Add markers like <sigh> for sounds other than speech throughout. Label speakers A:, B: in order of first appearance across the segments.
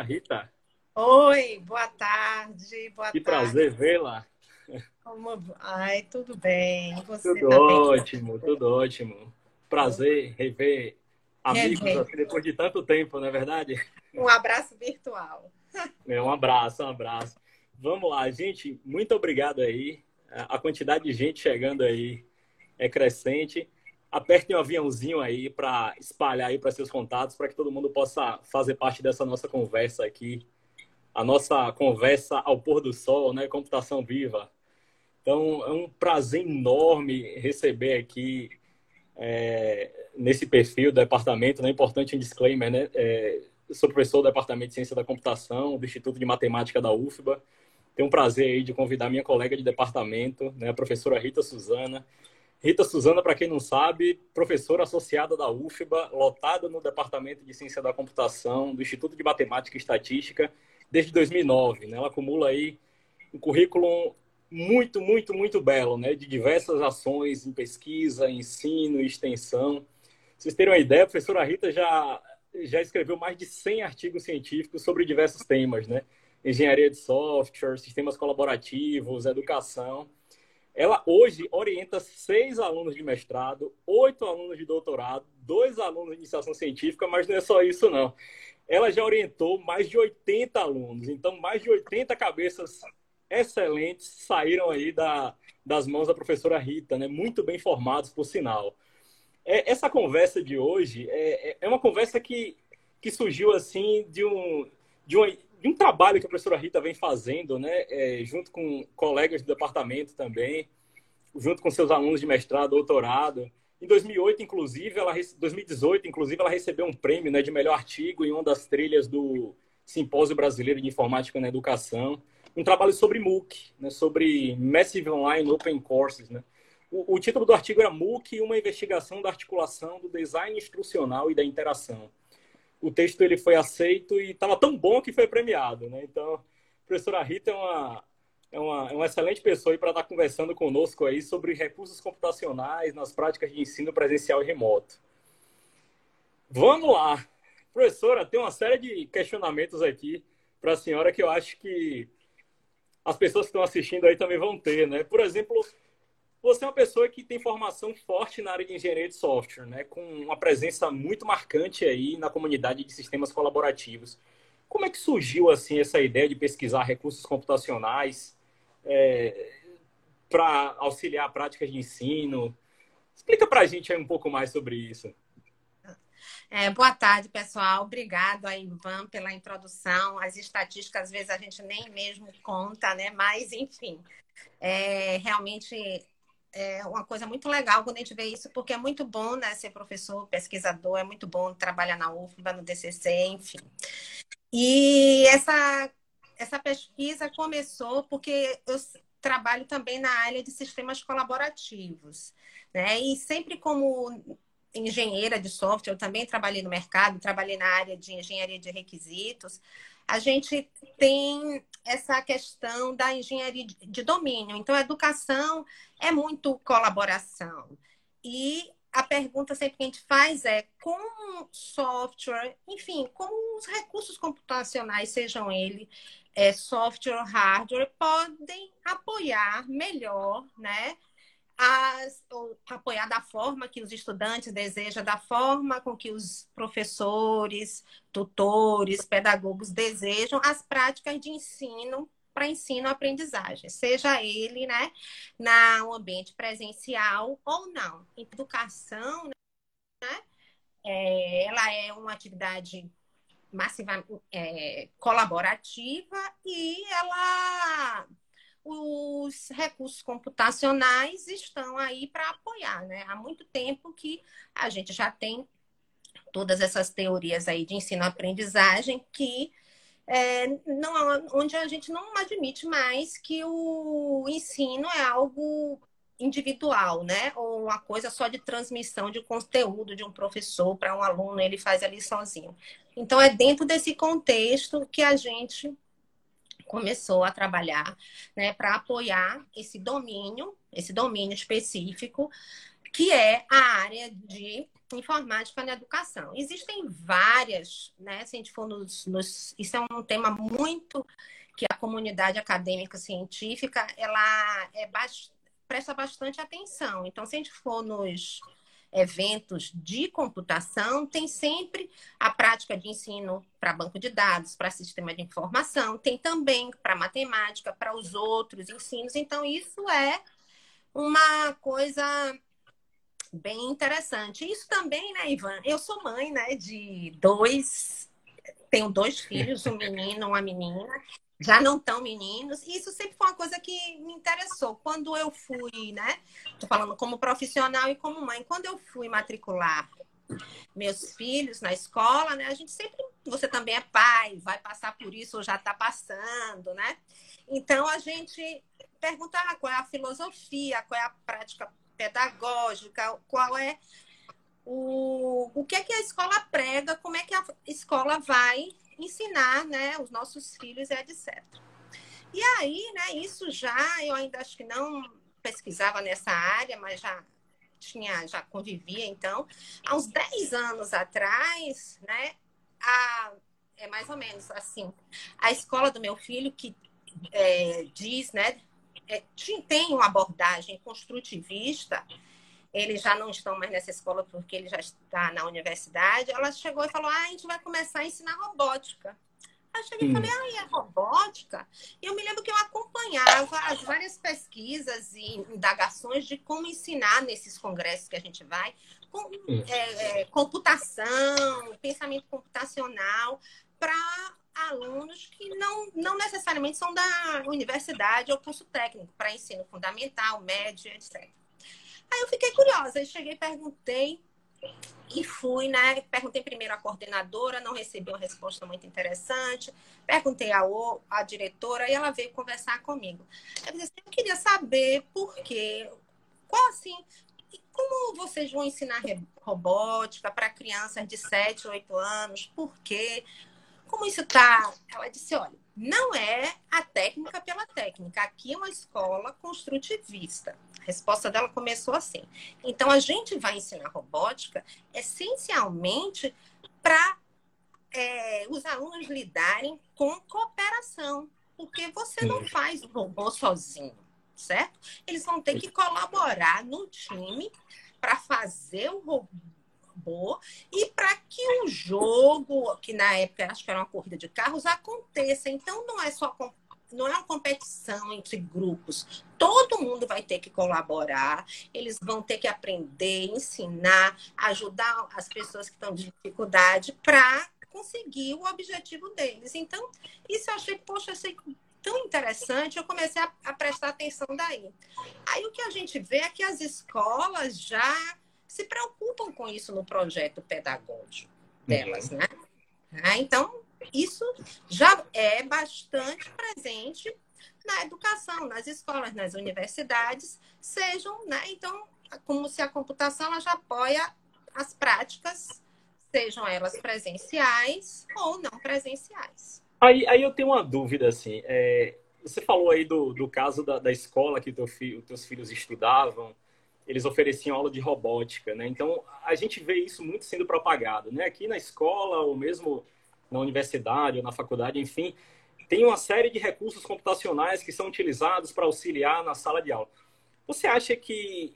A: Rita.
B: Oi, boa tarde. Boa
A: que
B: tarde.
A: prazer vê-la.
B: Como... Ai, tudo bem.
A: Você tudo tá ótimo, bem? tudo ótimo. Prazer rever amigos. Assim, depois de tanto tempo, não é verdade?
B: Um abraço virtual. <laughs>
A: É, um abraço, um abraço. Vamos lá, gente. Muito obrigado aí. A quantidade de gente chegando aí é crescente. Aperte um aviãozinho aí para espalhar aí para seus contatos, para que todo mundo possa fazer parte dessa nossa conversa aqui. A nossa conversa ao pôr do sol, né? Computação viva. Então, é um prazer enorme receber aqui é, nesse perfil do departamento, né? Importante um disclaimer, né? É, sou professor do Departamento de Ciência da Computação do Instituto de Matemática da UFBA. Tenho um prazer aí de convidar minha colega de departamento, né, a professora Rita Suzana. Rita Suzana, para quem não sabe, professora associada da UFBA, lotada no Departamento de Ciência da Computação do Instituto de Matemática e Estatística desde 2009. Né? Ela acumula aí um currículo muito, muito, muito belo, né? de diversas ações em pesquisa, ensino e extensão. vocês terem uma ideia, a professora Rita já, já escreveu mais de 100 artigos científicos sobre diversos temas, né? engenharia de software, sistemas colaborativos, educação. Ela hoje orienta seis alunos de mestrado, oito alunos de doutorado, dois alunos de iniciação científica, mas não é só isso, não. Ela já orientou mais de 80 alunos, então mais de 80 cabeças excelentes saíram aí da, das mãos da professora Rita, né? muito bem formados, por sinal. É, essa conversa de hoje é, é, é uma conversa que, que surgiu assim de um, de uma de um trabalho que a professora Rita vem fazendo, né, é, junto com colegas do departamento também, junto com seus alunos de mestrado, doutorado. Em 2008, inclusive, ela 2018, inclusive, ela recebeu um prêmio, né, de melhor artigo em uma das trilhas do Simpósio Brasileiro de Informática na Educação, um trabalho sobre MOOC, né, sobre Massive Online Open Courses, né. O, título do artigo era MOOC, uma investigação da articulação do design instrucional e da interação o texto ele foi aceito e estava tão bom que foi premiado, né? Então, a professora Rita é uma, é uma, é uma excelente pessoa para estar conversando conosco aí sobre recursos computacionais nas práticas de ensino presencial e remoto. Vamos lá! Professora, tem uma série de questionamentos aqui para a senhora que eu acho que as pessoas que estão assistindo aí também vão ter, né? Por exemplo, você é uma pessoa que tem formação forte na área de engenharia de software, né? com uma presença muito marcante aí na comunidade de sistemas colaborativos. Como é que surgiu assim essa ideia de pesquisar recursos computacionais é, para auxiliar práticas de ensino? Explica para a gente um pouco mais sobre isso.
B: É, boa tarde, pessoal. Obrigado aí, Ivan, pela introdução. As estatísticas, às vezes, a gente nem mesmo conta, né? Mas, enfim, é, realmente é uma coisa muito legal quando a gente vê isso, porque é muito bom, né, ser professor, pesquisador, é muito bom trabalhar na UFBA, no DCC, enfim. E essa, essa pesquisa começou porque eu trabalho também na área de sistemas colaborativos, né, e sempre como engenheira de software, eu também trabalhei no mercado, trabalhei na área de engenharia de requisitos, a gente tem essa questão da engenharia de domínio. Então, a educação é muito colaboração. E a pergunta sempre que a gente faz é como software, enfim, como os recursos computacionais, sejam eles é, software ou hardware, podem apoiar melhor, né? As, apoiar da forma que os estudantes desejam, da forma com que os professores, tutores, pedagogos desejam as práticas de ensino para ensino-aprendizagem, seja ele né, no ambiente presencial ou não. Educação, né, é, ela é uma atividade massiva, é, colaborativa e ela os recursos computacionais estão aí para apoiar, né? Há muito tempo que a gente já tem todas essas teorias aí de ensino-aprendizagem que é, não, onde a gente não admite mais que o ensino é algo individual, né? Ou uma coisa só de transmissão de conteúdo de um professor para um aluno, ele faz ali sozinho. Então, é dentro desse contexto que a gente começou a trabalhar né, para apoiar esse domínio, esse domínio específico, que é a área de informática na educação. Existem várias, né? Se a gente for nos, nos, isso é um tema muito que a comunidade acadêmica científica ela é presta bastante atenção. Então, se a gente for nos eventos de computação, tem sempre a prática de ensino para banco de dados, para sistema de informação, tem também para matemática, para os outros ensinos. Então, isso é uma coisa bem interessante. Isso também, né, Ivan? Eu sou mãe, né, de dois, tenho dois filhos, um menino, uma menina. Já não tão meninos, e isso sempre foi uma coisa que me interessou. Quando eu fui, né? Tô falando como profissional e como mãe, quando eu fui matricular meus filhos na escola, né? A gente sempre, você também é pai, vai passar por isso ou já está passando, né? Então a gente perguntar ah, qual é a filosofia, qual é a prática pedagógica, qual é o, o que é que a escola prega, como é que a escola vai ensinar né, os nossos filhos e etc. E aí, né, isso já, eu ainda acho que não pesquisava nessa área, mas já tinha, já convivia, então, há uns 10 anos atrás, né, a, é mais ou menos assim, a escola do meu filho que é, diz, né, é, tem uma abordagem construtivista, eles já não estão mais nessa escola porque ele já está na universidade. Ela chegou e falou: ah, a gente vai começar a ensinar robótica. Aí eu cheguei e falei, ah, é robótica? E eu me lembro que eu acompanhava as várias pesquisas e indagações de como ensinar nesses congressos que a gente vai, com, é, é, computação, pensamento computacional, para alunos que não, não necessariamente são da universidade ou curso técnico, para ensino fundamental, médio, etc. Aí eu fiquei curiosa, e cheguei, perguntei e fui, né? Perguntei primeiro à coordenadora, não recebi uma resposta muito interessante. Perguntei à, à diretora e ela veio conversar comigo. Eu disse assim, eu queria saber por quê, qual assim, como vocês vão ensinar robótica para crianças de 7, 8 anos? Por quê? Como isso está? Ela disse: olha, não é a técnica pela técnica. Aqui é uma escola construtivista. A resposta dela começou assim. Então, a gente vai ensinar robótica essencialmente para é, os alunos lidarem com cooperação. Porque você não faz o robô sozinho, certo? Eles vão ter que colaborar no time para fazer o robô robô e para que o jogo, que na época acho que era uma corrida de carros, aconteça. Então não é só não é uma competição entre grupos. Todo mundo vai ter que colaborar, eles vão ter que aprender, ensinar, ajudar as pessoas que estão de dificuldade para conseguir o objetivo deles. Então, isso eu achei, poxa, achei tão interessante, eu comecei a, a prestar atenção daí. Aí o que a gente vê é que as escolas já se preocupam com isso no projeto pedagógico delas, uhum. né? Ah, então, isso já é bastante presente na educação, nas escolas, nas universidades, sejam, né? Então, como se a computação ela já apoia as práticas, sejam elas presenciais ou não presenciais.
A: Aí, aí eu tenho uma dúvida, assim, é, você falou aí do, do caso da, da escola que teu filho, teus filhos estudavam, eles ofereciam aula de robótica, né? Então, a gente vê isso muito sendo propagado, né? Aqui na escola, ou mesmo na universidade, ou na faculdade, enfim, tem uma série de recursos computacionais que são utilizados para auxiliar na sala de aula. Você acha que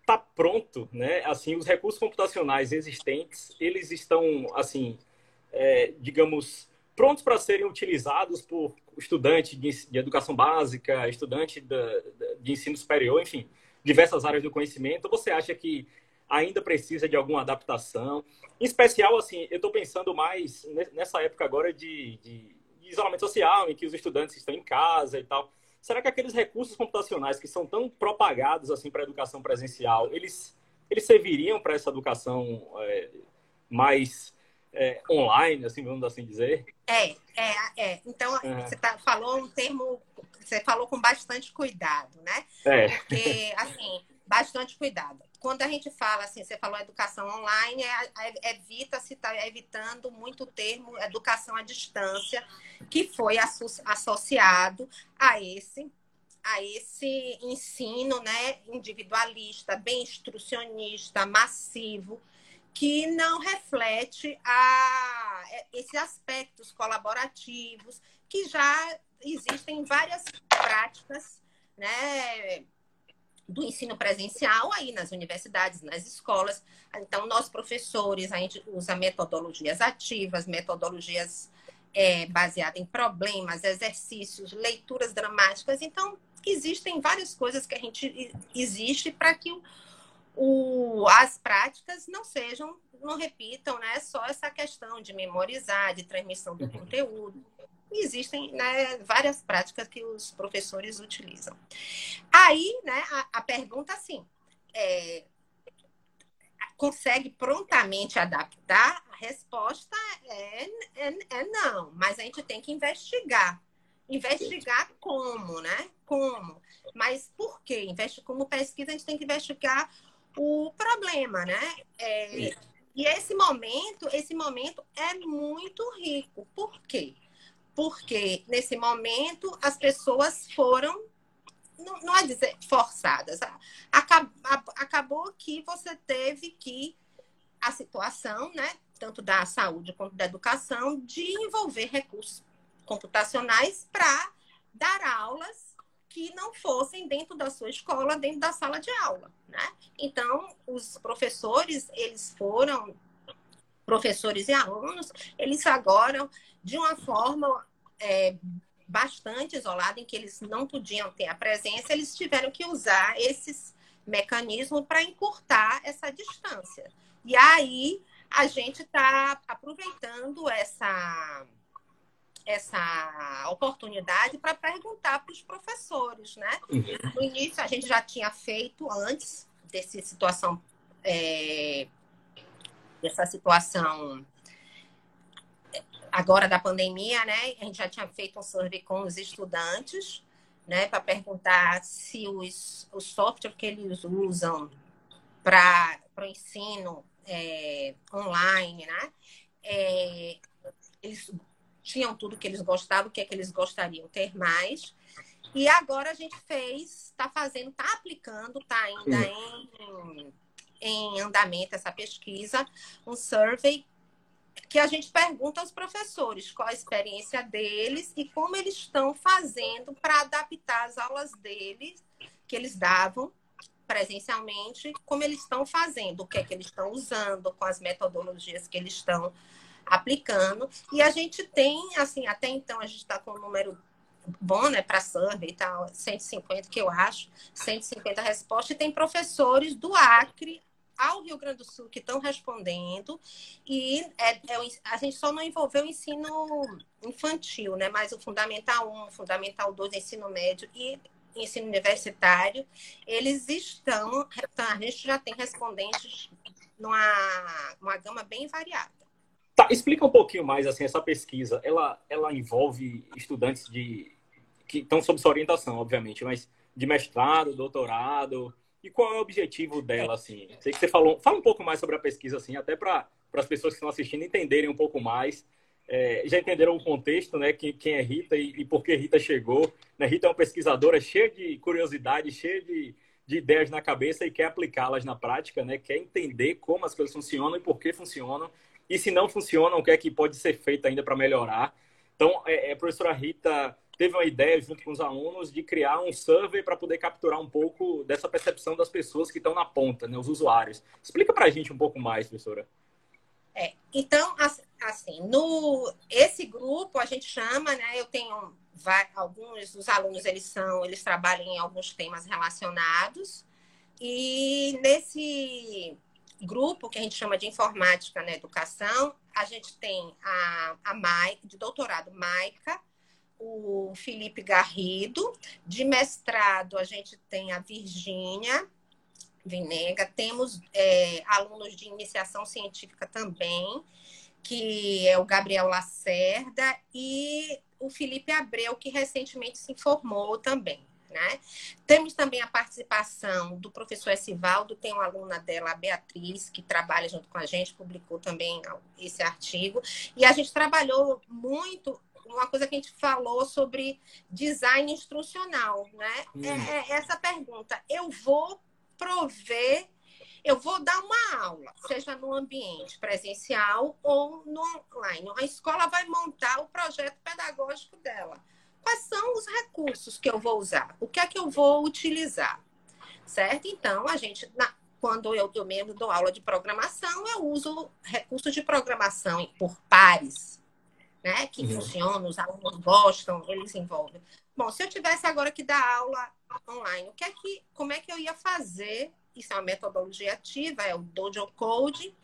A: está pronto, né? Assim, os recursos computacionais existentes, eles estão, assim, é, digamos, prontos para serem utilizados por estudante de, de educação básica, estudante de, de ensino superior, enfim diversas áreas do conhecimento, você acha que ainda precisa de alguma adaptação? Em especial, assim, eu estou pensando mais nessa época agora de, de, isolamento social, em que os estudantes estão em casa e tal. Será que aqueles recursos computacionais que são tão propagados assim para a educação presencial, eles, eles serviriam para essa educação é, mais é, online, assim, vamos assim dizer?
B: É, é, é. Então, uhum. você tá, falou um termo você falou com bastante cuidado, né?
A: É.
B: Porque, assim, bastante cuidado. Quando a gente fala assim, você falou educação online, é, é, evita-se, está evitando muito o termo educação à distância, que foi associado a esse a esse ensino né, individualista, bem instrucionista, massivo, que não reflete a, esses aspectos colaborativos que já existem em várias práticas né, do ensino presencial aí nas universidades, nas escolas. Então, nós professores, a gente usa metodologias ativas, metodologias é, baseadas em problemas, exercícios, leituras dramáticas. Então, existem várias coisas que a gente existe para que o, o, as práticas não sejam, não repitam, né? Só essa questão de memorizar, de transmissão do uhum. Existem né, várias práticas que os professores utilizam. Aí, né, a, a pergunta assim, é, consegue prontamente adaptar? A resposta é, é, é, não, mas a gente tem que investigar. Investigar como, né? Como. Mas por quê? Como pesquisa, a gente tem que investigar o problema, né? É, e esse momento, esse momento é muito rico. Por quê? Porque nesse momento as pessoas foram, não, não é dizer forçadas, acabou, acabou que você teve que a situação, né, tanto da saúde quanto da educação, de envolver recursos computacionais para dar aulas que não fossem dentro da sua escola, dentro da sala de aula, né? Então, os professores, eles foram professores e alunos, eles agora, de uma forma é, bastante isolada, em que eles não podiam ter a presença, eles tiveram que usar esses mecanismos para encurtar essa distância. E aí, a gente está aproveitando essa essa oportunidade para perguntar para os professores, né? Uhum. No início a gente já tinha feito antes dessa situação, é, dessa situação agora da pandemia, né? A gente já tinha feito um survey com os estudantes, né? Para perguntar se os, o software que eles usam para o ensino é, online, né? É, eles tinham tudo que eles gostavam, o que é que eles gostariam ter mais. E agora a gente fez, está fazendo, está aplicando, está ainda em, em andamento essa pesquisa, um survey que a gente pergunta aos professores qual a experiência deles e como eles estão fazendo para adaptar as aulas deles que eles davam presencialmente, como eles estão fazendo, o que é que eles estão usando, com as metodologias que eles estão aplicando. E a gente tem, assim, até então a gente está com um número bom, né, para survey e tal, 150 que eu acho, 150 respostas, e tem professores do Acre ao Rio Grande do Sul que estão respondendo, e é, é, a gente só não envolveu o ensino infantil, né, mas o Fundamental 1, Fundamental 2, ensino médio e ensino universitário, eles estão, a gente já tem respondentes numa, numa gama bem variada.
A: Tá, explica um pouquinho mais assim essa pesquisa. Ela, ela envolve estudantes de que estão sob sua orientação, obviamente, mas de mestrado, doutorado. E qual é o objetivo dela, assim? Sei que você falou. Fala um pouco mais sobre a pesquisa, assim, até para as pessoas que estão assistindo entenderem um pouco mais. É, já entenderam o contexto, né? Quem, quem é Rita e, e, por que Rita chegou. Né? Rita é uma pesquisadora cheia de curiosidade, cheia de, de ideias na cabeça e quer aplicá-las na prática, né? Quer entender como as coisas funcionam e por que funcionam. E se não funciona, o que é que pode ser feito ainda para melhorar? Então, é, a professora Rita teve uma ideia, junto com os alunos, de criar um survey para poder capturar um pouco dessa percepção das pessoas que estão na ponta, né, os usuários. Explica para a gente um pouco mais, professora.
B: É, então, assim, no esse grupo a gente chama, né? Eu tenho alguns dos alunos eles são, eles trabalham em alguns temas relacionados e nesse grupo que a gente chama de informática na educação, a gente tem a, a Maica, de doutorado Maica, o Felipe Garrido, de mestrado a gente tem a Virgínia Vinega, temos é, alunos de iniciação científica também, que é o Gabriel Lacerda e o Felipe Abreu, que recentemente se formou também. Né? Temos também a participação do professor Esivaldo, tem uma aluna dela, a Beatriz, que trabalha junto com a gente, publicou também esse artigo. E a gente trabalhou muito uma coisa que a gente falou sobre design instrucional, né? Hum. É, é essa pergunta. Eu vou prover eu vou dar uma aula, seja no ambiente presencial ou no online. A escola vai montar o projeto pedagógico dela. Quais são os recursos que eu vou usar? O que é que eu vou utilizar? Certo? Então, a gente, na, quando eu, eu mesmo dou aula de programação, eu uso recursos de programação por pares, né? Que uhum. funcionam, os alunos gostam, eles envolvem. Bom, se eu tivesse agora que dar aula online, o que é que, como é que eu ia fazer? Isso é uma metodologia ativa, é o Dojo Code.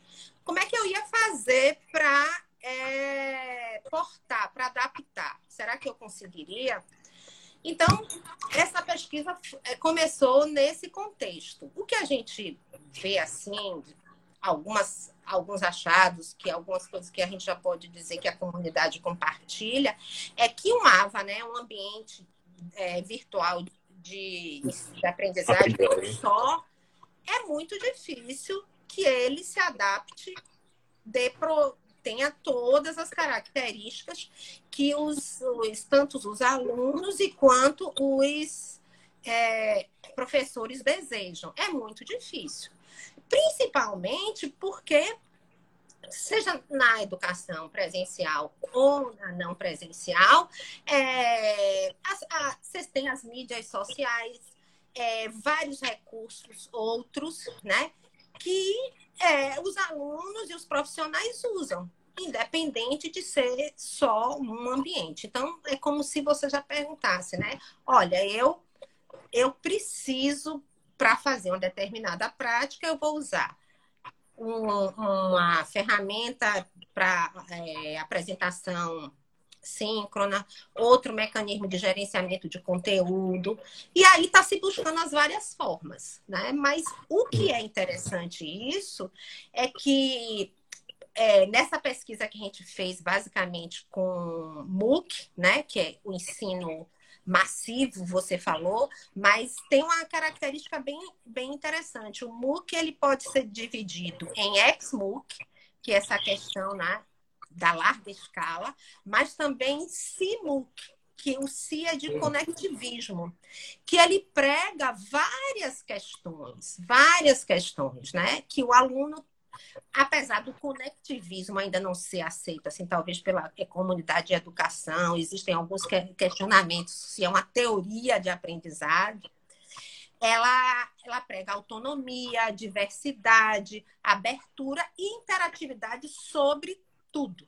B: Como é que eu ia fazer para é, portar, para adaptar? Será que eu conseguiria? Então, essa pesquisa é, começou nesse contexto. O que a gente vê assim, algumas, alguns achados, que algumas coisas que a gente já pode dizer que a comunidade compartilha, é que um AVA, né, um ambiente é, virtual de, de aprendizagem só, é muito difícil que ele se adapte de pro, tenha todas as características que os, os tanto os alunos e quanto os é, professores desejam. É muito difícil. Principalmente porque, seja na educação presencial ou na não presencial, é, a, vocês têm as mídias sociais, é, vários recursos outros, né? Que é, os alunos e os profissionais usam, independente de ser só um ambiente. Então, é como se você já perguntasse, né? Olha, eu, eu preciso, para fazer uma determinada prática, eu vou usar um, uma ferramenta para é, apresentação síncrona, outro mecanismo de gerenciamento de conteúdo. E aí está se buscando as várias formas, né? Mas o que é interessante isso é que é, nessa pesquisa que a gente fez basicamente com MOOC, né, que é o ensino massivo, você falou, mas tem uma característica bem, bem interessante. O MOOC ele pode ser dividido em ex-MOOC, que é essa questão né, da larga escala, mas também CIMUC, que o CI é de conectivismo, que ele prega várias questões, várias questões, né? Que o aluno, apesar do conectivismo ainda não ser aceito, assim, talvez pela comunidade de educação, existem alguns questionamentos se é uma teoria de aprendizagem, ela, ela prega autonomia, diversidade, abertura e interatividade sobre tudo,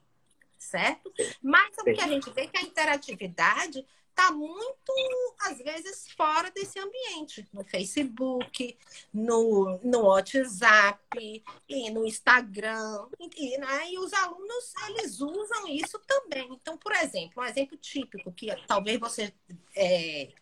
B: certo? Mas o que a gente vê é que a interatividade está muito, às vezes, fora desse ambiente. No Facebook, no, no WhatsApp, e no Instagram. E, né? e os alunos, eles usam isso também. Então, por exemplo, um exemplo típico que talvez você é,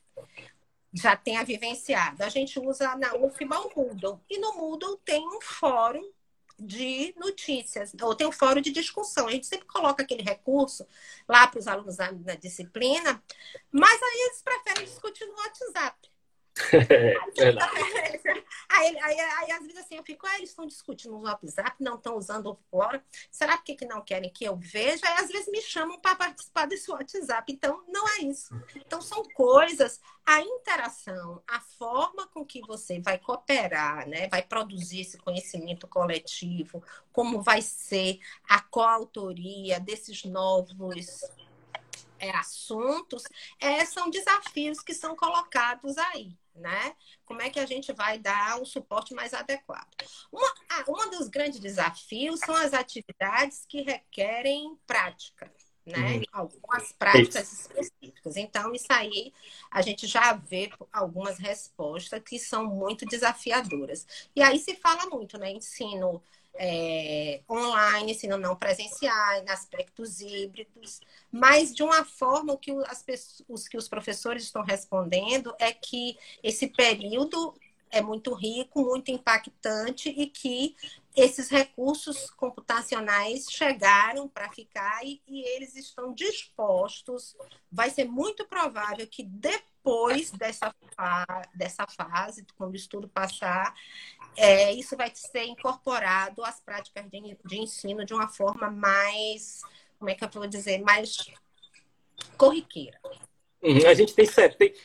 B: já tenha vivenciado. A gente usa na UFBA o Moodle. E no Moodle tem um fórum de notícias, ou tem um fórum de discussão. A gente sempre coloca aquele recurso lá para os alunos da, disciplina, mas aí eles preferem discutir no WhatsApp. <laughs> <laughs> aí, aí, aí, às vezes assim, eu fico, ah, eles estão discutindo no WhatsApp, não estão usando o fórum. Será que, que não querem que eu veja? Aí às vezes me chamam para participar desse WhatsApp. Então, não é isso. Então, são coisas, a interação, a forma com que você vai cooperar, né? Vai produzir esse conhecimento coletivo, como vai ser a coautoria desses novos é, assuntos, é, são desafios que são colocados aí né? Como é que a gente vai dar um suporte mais adequado? Uma, ah, um dos grandes desafios são as atividades que requerem prática, né? Uhum. Algumas práticas específicas. Então, isso aí a gente já vê algumas respostas que são muito desafiadoras. E aí se fala muito, né? Ensino é, online, ensino não presenciais, aspectos híbridos, mas de uma forma que as pessoas, que os professores estão respondendo é que esse período é muito rico, muito impactante e que esses recursos computacionais chegaram para ficar e, e, eles estão dispostos. Vai ser muito provável que depois dessa, dessa fase, quando o estudo passar, é, isso vai ser incorporado às práticas de, de ensino de uma forma mais, como é que eu vou dizer, mais corriqueira.
A: Uhum, a gente tem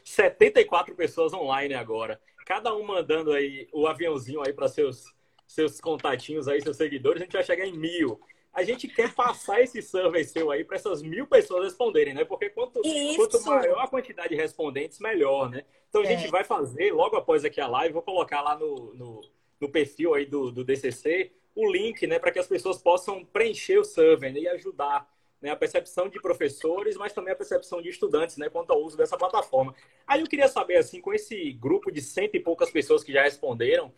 A: 74 pessoas online agora, cada um mandando aí o aviãozinho aí para seus seus contatinhos aí, seus seguidores, a gente vai chegar em mil. A gente quer passar esse survey seu aí para essas mil pessoas responderem, né? Porque quanto, quanto maior a quantidade de respondentes, melhor, né? Então a gente é. vai fazer, logo após aqui a live, vou colocar lá no, no, no perfil aí do, do DCC o link, né? Para que as pessoas possam preencher o survey né, e ajudar né, a percepção de professores, mas também a percepção de estudantes, né, quanto ao uso dessa plataforma. Aí eu queria saber, assim, com esse grupo de cento e poucas pessoas que já responderam,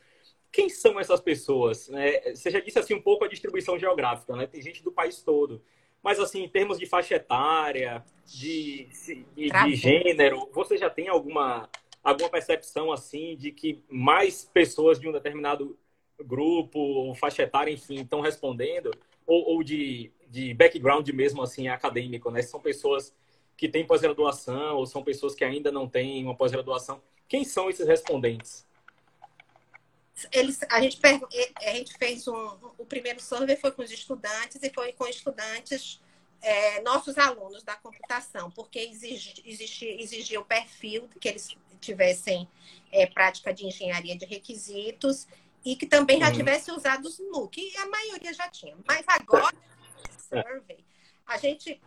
A: quem são essas pessoas? Né? Você já disse assim um pouco a distribuição geográfica, né? Tem gente do país todo. Mas assim, em termos de faixa etária, de, de, de gênero, você já tem alguma, alguma percepção assim de que mais pessoas de um determinado grupo ou faixa etária, enfim, estão respondendo? Ou, ou de, de background mesmo assim acadêmico, né? São pessoas que têm pós-graduação ou são pessoas que ainda não têm uma pós-graduação. Quem são esses respondentes?
B: Eles, a, gente, a gente fez um. O primeiro survey foi com os estudantes e foi com estudantes, é, nossos alunos da computação, porque exigi, exigia, exigia o perfil que eles tivessem é, prática de engenharia de requisitos e que também já uhum. tivessem usado os MOOC, e a maioria já tinha. Mas agora, survey, a gente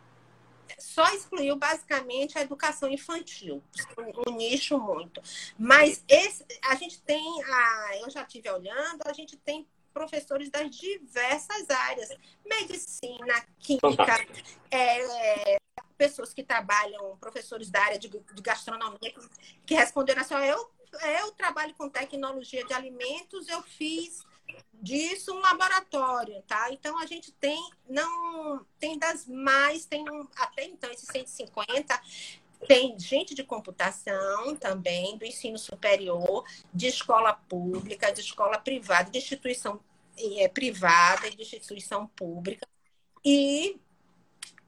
B: só excluiu basicamente a educação infantil, um, um nicho muito. Mas esse, a gente tem, a, eu já estive olhando, a gente tem professores das diversas áreas, medicina, química, é, pessoas que trabalham, professores da área de, de gastronomia, que, que responderam assim, eu, eu trabalho com tecnologia de alimentos, eu fiz disso um laboratório, tá? Então a gente tem não tem das mais, tem um, até então esses 150 tem gente de computação também, do ensino superior, de escola pública, de escola privada, de instituição é, privada e de instituição pública. E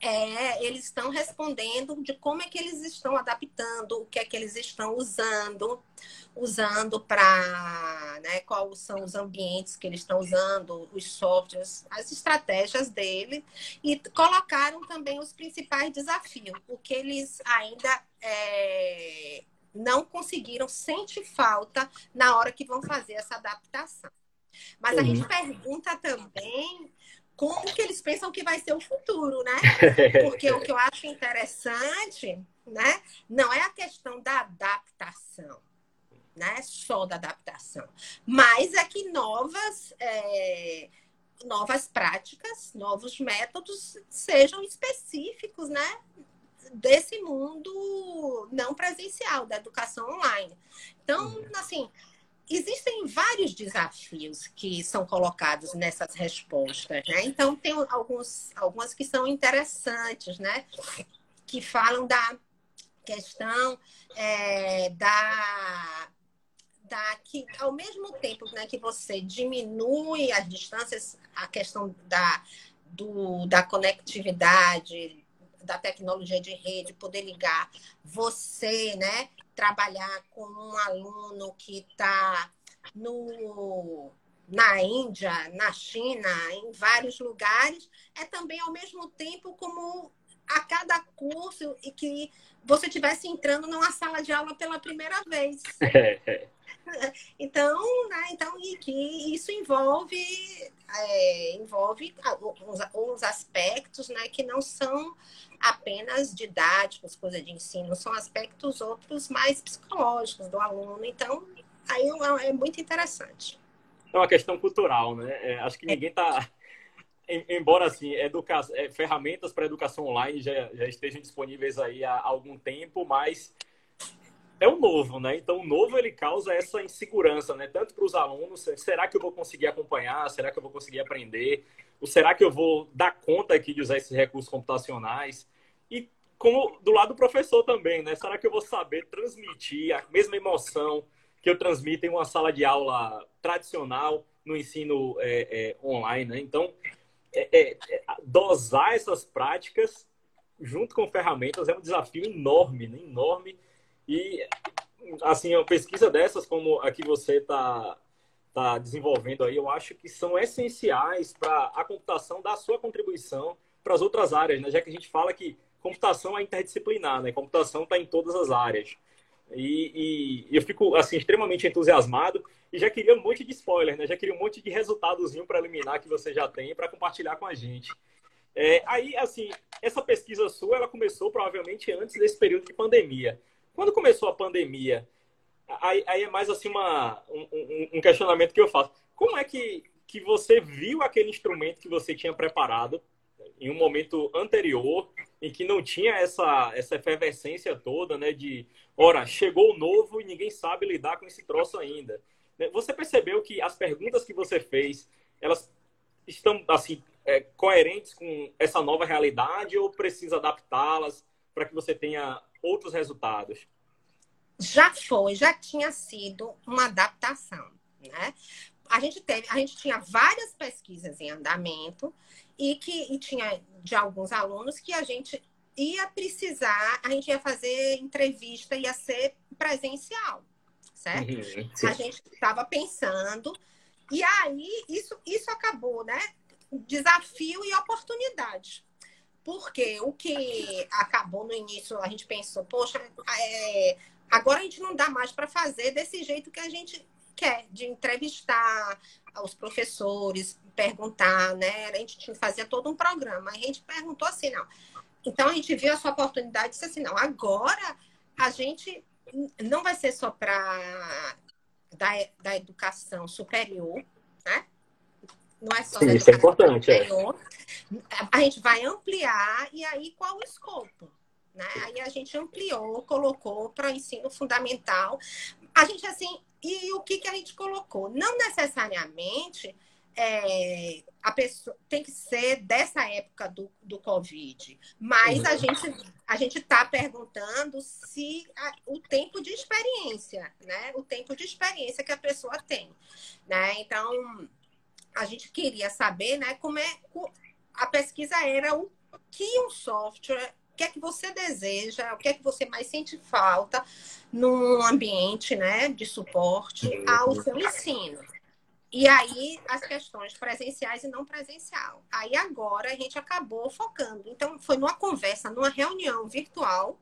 B: é, eles estão respondendo de como é que eles estão adaptando, o que é que eles estão usando, usando para, né, quais são os ambientes que eles estão usando, os softwares, as estratégias dele, e colocaram também os principais desafios, o que eles ainda é, não conseguiram, sente falta na hora que vão fazer essa adaptação. Mas a gente uhum. pergunta também como que eles pensam que vai ser o futuro, né? <laughs> Porque o que eu acho interessante, né, não é a questão da adaptação, né, só da adaptação, mas é que novas é, novas práticas, novos métodos sejam específicos, né, desse mundo não presencial, da educação online. Então, uhum. assim, existem vários desafios que são colocados nessas respostas, né? Então, tem alguns, algumas que são interessantes, né? Que falam da questão é, da, da que ao mesmo tempo né, que você diminui as distâncias, a questão da, do, da conectividade, da tecnologia de rede, poder ligar você, né? Trabalhar com um aluno que está no na Índia, na China, em vários lugares, é também ao mesmo tempo como a cada curso e que você estivesse entrando numa sala de aula pela primeira vez. <laughs> <laughs> então, né, então e que isso envolve é, envolve uns, uns aspectos né, que não são apenas didáticos, coisa de ensino, são aspectos outros mais psicológicos do aluno. Então, aí é, é muito interessante.
A: É uma questão cultural, né? É, acho que ninguém está. Embora assim, educa... É, ferramentas para educação online já, já estejam disponíveis aí há algum tempo, mas é o novo, né? Então, o novo ele causa essa insegurança, né? Tanto para os alunos, será que eu vou conseguir acompanhar? Será que eu vou conseguir aprender? Ou será que eu vou dar conta aqui de usar esses recursos computacionais? E como do lado do professor também, né? Será que eu vou saber transmitir a mesma emoção que eu transmito em uma sala de aula tradicional no ensino é, é, online, né? Então, é, é, é dosar essas práticas junto com ferramentas é um desafio enorme, né? enorme. E, assim, uma pesquisa dessas, como a que você está está desenvolvendo aí, eu acho que são essenciais para a computação dar a sua contribuição para as outras áreas, né? já que a gente fala que computação é interdisciplinar, né? computação está em todas as áreas. E, e, eu fico assim extremamente entusiasmado e já queria um monte de spoiler, né? Já queria um monte de resultadozinho preliminar que você já tem para compartilhar com a gente. É, aí, assim, essa pesquisa sua, ela começou provavelmente antes desse período de pandemia. Quando começou a pandemia, aí, aí é mais assim uma, um, um, questionamento que eu faço. Como é que, que você viu aquele instrumento que você tinha preparado em um momento anterior, em que não tinha essa, essa efervescência toda, né? De, ora, chegou o novo e ninguém sabe lidar com esse troço ainda. Né? Você percebeu que as perguntas que você fez, elas estão, assim, é, coerentes com essa nova realidade ou precisa adaptá-las para que você tenha outros resultados?
B: Já foi, já tinha sido uma adaptação, né? A gente teve, a gente tinha várias pesquisas em andamento e que e tinha de alguns alunos que a gente ia precisar, a gente ia fazer entrevista, ia ser presencial, certo? Uhum, a gente estava pensando e aí isso isso acabou, né? Desafio e oportunidade. Porque o que acabou no início, a gente pensou, poxa, é, agora a gente não dá mais para fazer desse jeito que a gente quer, de entrevistar os professores, perguntar, né? A gente fazia todo um programa. A gente perguntou assim, não. Então a gente viu essa oportunidade e disse assim, não, agora a gente não vai ser só para da, da educação superior, né? Não é só
A: Sim, isso é importante. É.
B: É. A gente vai ampliar e aí qual o escopo? Né? Aí a gente ampliou, colocou para o ensino fundamental. A gente assim, e o que, que a gente colocou? Não necessariamente é, a pessoa tem que ser dessa época do, do Covid, mas a uhum. gente a gente está perguntando se a, o tempo de experiência, né? O tempo de experiência que a pessoa tem, né? Então a gente queria saber, né? Como é a pesquisa era o que um software que é que você deseja, o que é que você mais sente falta num ambiente né, de suporte ao seu ensino. E aí, as questões presenciais e não presencial. Aí, agora, a gente acabou focando. Então, foi numa conversa, numa reunião virtual,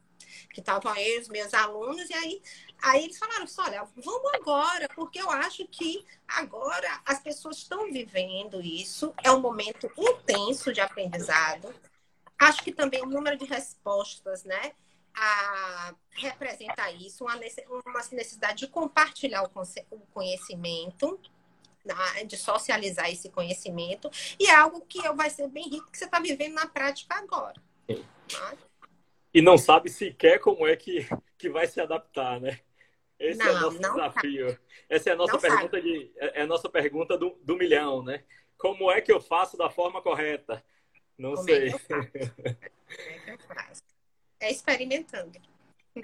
B: que estavam aí os meus alunos, e aí, aí eles falaram assim, olha, vamos agora, porque eu acho que agora as pessoas estão vivendo isso, é um momento intenso de aprendizado. Acho que também o número de respostas, né, a, representa isso, uma necessidade de compartilhar o conhecimento, de socializar esse conhecimento, e é algo que vai ser bem rico que você está vivendo na prática agora.
A: Tá? E não sabe sequer como é que, que vai se adaptar, né? Esse não, é o nosso desafio. Sabe. Essa é a nossa não pergunta de, é, é a nossa pergunta do, do milhão, né? Como é que eu faço da forma correta? Não como sei. <laughs> É,
B: é, é experimentando.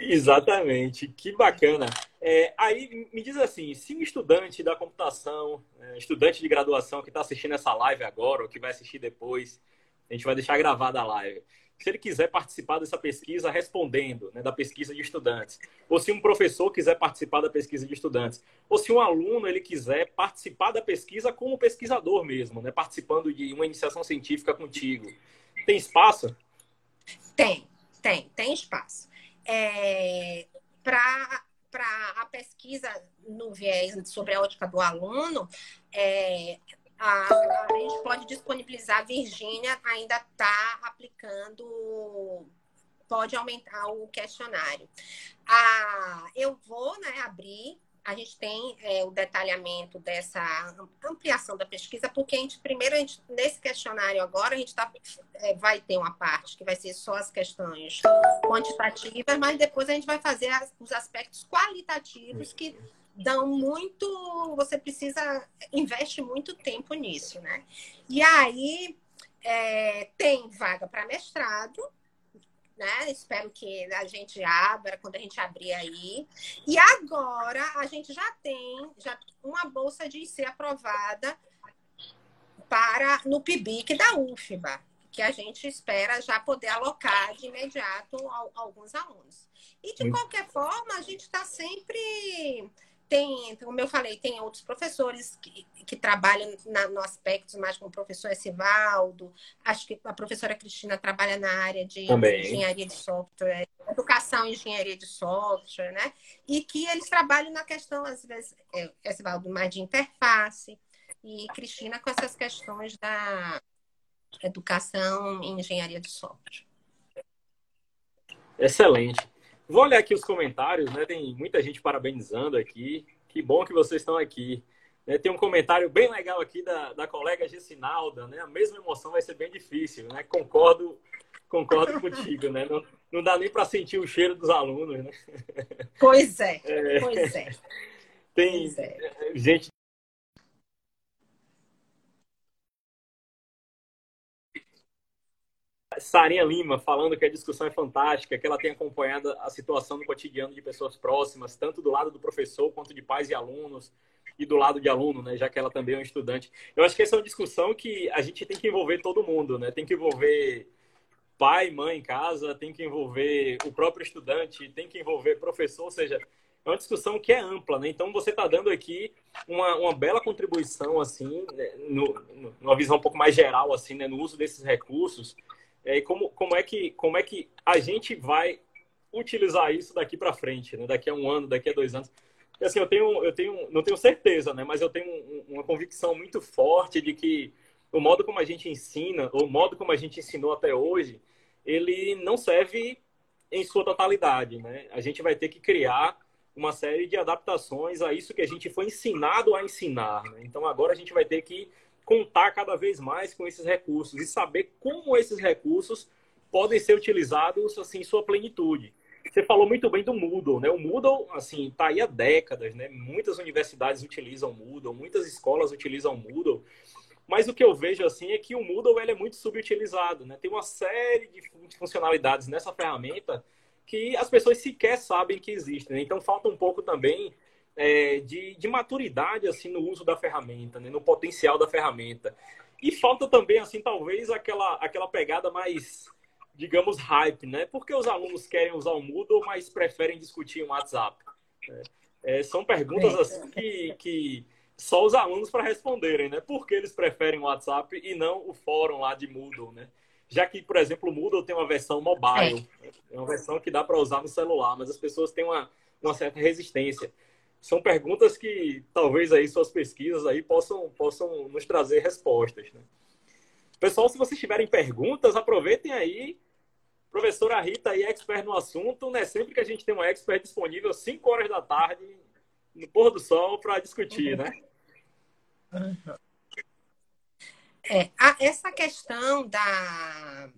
A: Exatamente, que bacana. É, aí me diz assim, se um estudante da computação, é, estudante de graduação que está assistindo essa live agora ou que vai assistir depois, a gente vai deixar gravada a live. Se ele quiser participar dessa pesquisa respondendo, né, da pesquisa de estudantes, ou se um professor quiser participar da pesquisa de estudantes, ou se um aluno ele quiser participar da pesquisa como pesquisador mesmo, né, participando de uma iniciação científica contigo, tem espaço?
B: Tem, tem, tem espaço. É, Para a pesquisa no viés sobre a ótica do aluno, é, a, a, gente pode disponibilizar, a Virgínia ainda está aplicando, pode aumentar o questionário. Ah, eu vou né, abrir a gente tem é, o detalhamento dessa ampliação da pesquisa, porque a gente, primeiro, a gente, nesse questionário agora, a gente tá, é, vai ter uma parte que vai ser só as questões quantitativas, mas depois a gente vai fazer as, os aspectos qualitativos que dão muito. Você precisa, investe muito tempo nisso, né? E aí é, tem vaga para mestrado, né? Espero que a gente abra quando a gente abrir aí. E agora a gente já tem já uma bolsa de ser aprovada para no PIBIC da UFBA, que a gente espera já poder alocar de imediato alguns alunos. E de qualquer forma, a gente está sempre tem, como eu falei, tem outros professores que, que trabalham na, no aspecto mais como o professor Esivaldo, acho que a professora Cristina trabalha na área de Também. engenharia de software, educação e engenharia de software, né? E que eles trabalham na questão, às vezes, é, Esivaldo mais de interface, e Cristina com essas questões da educação e engenharia de software.
A: Excelente. Vou olhar aqui os comentários, né? Tem muita gente parabenizando aqui. Que bom que vocês estão aqui. Né? Tem um comentário bem legal aqui da, da colega Gessinalda, né? A mesma emoção vai ser bem difícil, né? Concordo, concordo contigo, né? Não, não dá nem para sentir o cheiro dos alunos, né?
B: Pois é, <laughs> é. pois é.
A: Tem pois é. gente Sarinha Lima falando que a discussão é fantástica, que ela tem acompanhado a situação no cotidiano de pessoas próximas, tanto do lado do professor quanto de pais e alunos, e do lado de aluno, né, já que ela também é um estudante. Eu acho que essa é uma discussão que a gente tem que envolver todo mundo, né? Tem que envolver pai, mãe em casa, tem que envolver o próprio estudante, tem que envolver professor, ou seja, é uma discussão que é ampla, né? Então você está dando aqui uma, uma bela contribuição, assim, né? no, numa visão um pouco mais geral, assim, né? no uso desses recursos é, como, como, é que, como é que a gente vai utilizar isso daqui para frente, né? daqui a um ano, daqui a dois anos. E, assim, eu tenho, eu tenho, não tenho certeza, né? mas eu tenho uma convicção muito forte de que o modo como a gente ensina, o modo como a gente ensinou até hoje, ele não serve em sua totalidade. Né? A gente vai ter que criar uma série de adaptações a isso que a gente foi ensinado a ensinar. Né? Então agora a gente vai ter que contar cada vez mais com esses recursos e saber como esses recursos podem ser utilizados assim em sua plenitude. Você falou muito bem do Moodle, né? O Moodle, assim, está aí há décadas, né? Muitas universidades utilizam o Moodle, muitas escolas utilizam o Moodle. Mas o que eu vejo, assim, é que o Moodle ele é muito subutilizado, né? Tem uma série de funcionalidades nessa ferramenta que as pessoas sequer sabem que existem. Né? Então, falta um pouco também é, de, de maturidade assim no uso da ferramenta, né? no potencial da ferramenta. E falta também, assim, talvez aquela, aquela pegada mais, digamos, hype, né? Porque os alunos querem usar o Moodle, mas preferem discutir um WhatsApp. Né? É, são perguntas assim que, que só os alunos para responderem, né? Por que eles preferem o WhatsApp e não o fórum lá de Moodle, né? Já que, por exemplo, o Moodle tem uma versão mobile, é, é uma versão que dá para usar no celular, mas as pessoas têm uma, uma certa resistência são perguntas que talvez aí suas pesquisas aí possam, possam nos trazer respostas. Né? Pessoal, se vocês tiverem perguntas, aproveitem aí. Professora Rita aí, expert no assunto, né? Sempre que a gente tem uma expert disponível, 5 horas da tarde, no pôr do sol, para discutir, né?
B: É, a, essa questão da,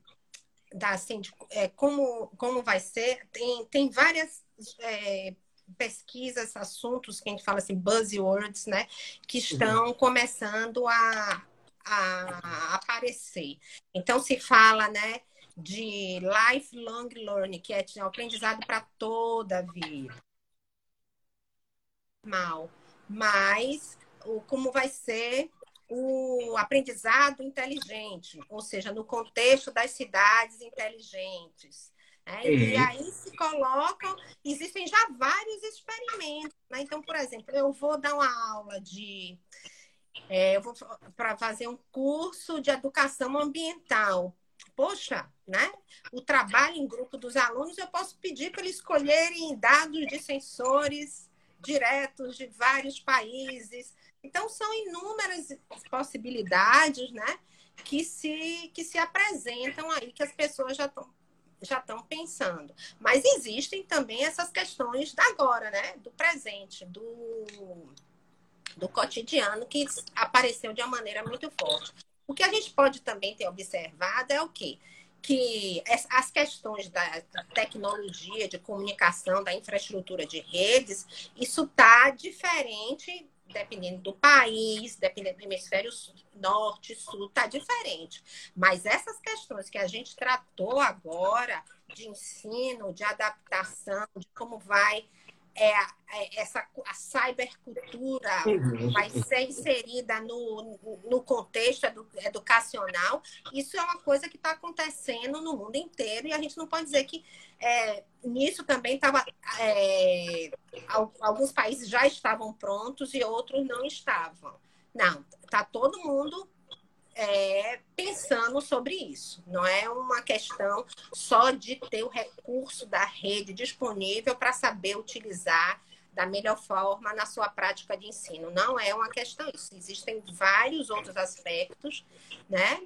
B: da assim, de, é, como, como vai ser, tem, tem várias é, pesquisas, assuntos que a gente fala assim, buzzwords, né? Que estão uhum. começando a, a aparecer. Então, se fala, né? De lifelong learning, que é aprendizado para toda a vida. Mal. Mas o, como vai ser o aprendizado inteligente, ou seja, no contexto das cidades inteligentes. Né? Uhum. E aí se colocam, existem já vários experimentos. Né? Então, por exemplo, eu vou dar uma aula de. É, eu vou para fazer um curso de educação ambiental. Poxa, né? O trabalho em grupo dos alunos, eu posso pedir para eles escolherem dados de sensores diretos de vários países. Então, são inúmeras possibilidades, né? Que se, que se apresentam aí, que as pessoas já estão já estão pensando. Mas existem também essas questões da agora, né? Do presente, do, do cotidiano, que apareceu de uma maneira muito forte. O que a gente pode também ter observado é o quê? Que as questões da tecnologia, de comunicação, da infraestrutura de redes, isso está diferente dependendo do país, dependendo do hemisfério norte, sul, está diferente. Mas essas questões que a gente tratou agora, de ensino, de adaptação, de como vai é, é essa a cybercultura uhum. vai ser inserida no, no contexto edu, educacional. Isso é uma coisa que está acontecendo no mundo inteiro e a gente não pode dizer que é, nisso também estava. É, alguns países já estavam prontos e outros não estavam. Não, está todo mundo é, pensando sobre isso. Não é uma questão só de ter o recurso da rede disponível para saber utilizar da melhor forma na sua prática de ensino. Não é uma questão isso. Existem vários outros aspectos, né,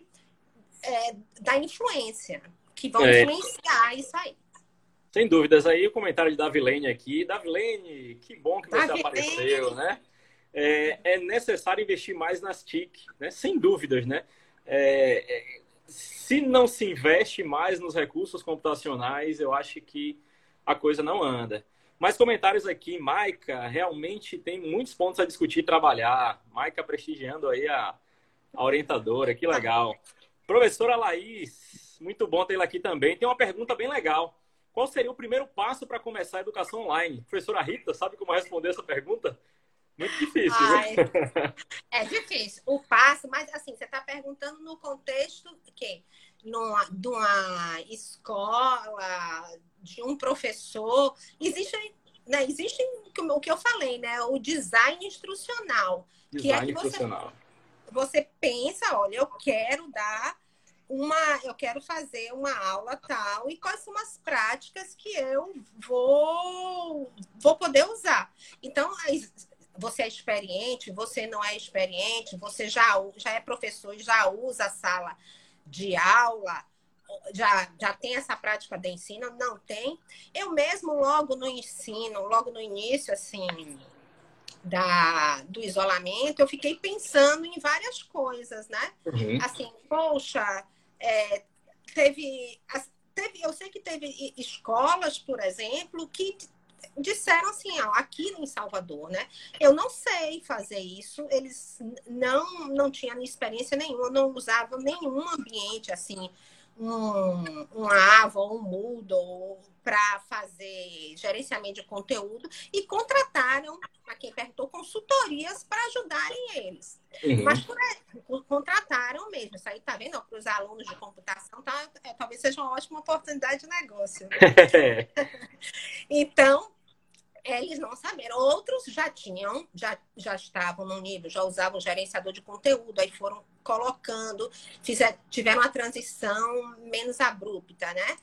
B: é, da influência que vão é. influenciar isso aí.
A: Sem dúvidas. Aí o comentário de Davilene aqui. Davilene, que bom que você Davilene. apareceu, né? É, é necessário investir mais nas TIC, né? sem dúvidas. Né? É, é, se não se investe mais nos recursos computacionais, eu acho que a coisa não anda. Mais comentários aqui, Maica, realmente tem muitos pontos a discutir e trabalhar. Maica prestigiando aí a, a orientadora, que legal. Professora Laís, muito bom tê-la aqui também. Tem uma pergunta bem legal. Qual seria o primeiro passo para começar a educação online? Professora Rita, sabe como responder essa pergunta? Muito difícil. Ai,
B: é difícil. O passo, mas assim, você está perguntando no contexto que numa, de uma escola, de um professor. Existem, né, existe o que eu falei, né? O design instrucional.
A: Design
B: que é que
A: instrucional.
B: Você, você pensa, olha, eu quero dar uma, eu quero fazer uma aula tal e quais são as práticas que eu vou vou poder usar. Então, você é experiente, você não é experiente, você já, já é professor já usa a sala de aula, já, já tem essa prática de ensino? Não tem. Eu mesmo, logo no ensino, logo no início, assim, da, do isolamento, eu fiquei pensando em várias coisas, né? Uhum. Assim, poxa, é, teve, teve. Eu sei que teve escolas, por exemplo, que disseram assim, ó, aqui em Salvador, né? Eu não sei fazer isso. Eles não não tinham experiência nenhuma, não usavam nenhum ambiente assim, um, um Ava um Moodle para fazer gerenciamento de conteúdo e contrataram, a quem perguntou, consultorias para ajudarem eles. Uhum. Mas por, contrataram mesmo. Isso aí tá vendo? Para os alunos de computação, tá, é, talvez seja uma ótima oportunidade de negócio. <laughs> Então, eles não saberam. Outros já tinham, já, já estavam no nível, já usavam gerenciador de conteúdo, aí foram colocando, fizer, tiveram uma transição menos abrupta, né?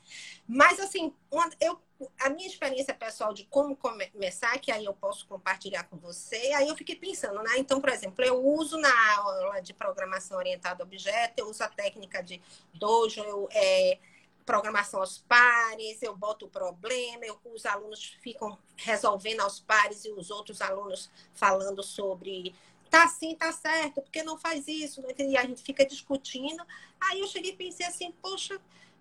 B: Mas, assim, eu, a minha experiência pessoal de como começar, que aí eu posso compartilhar com você, aí eu fiquei pensando, né? Então, por exemplo, eu uso na aula de programação orientada a objeto, eu uso a técnica de Dojo, eu... É, programação aos pares, eu boto o problema, eu, os alunos ficam resolvendo aos pares e os outros alunos falando sobre tá assim, tá certo, porque não faz isso? E a gente fica discutindo. Aí eu cheguei e pensei assim, poxa,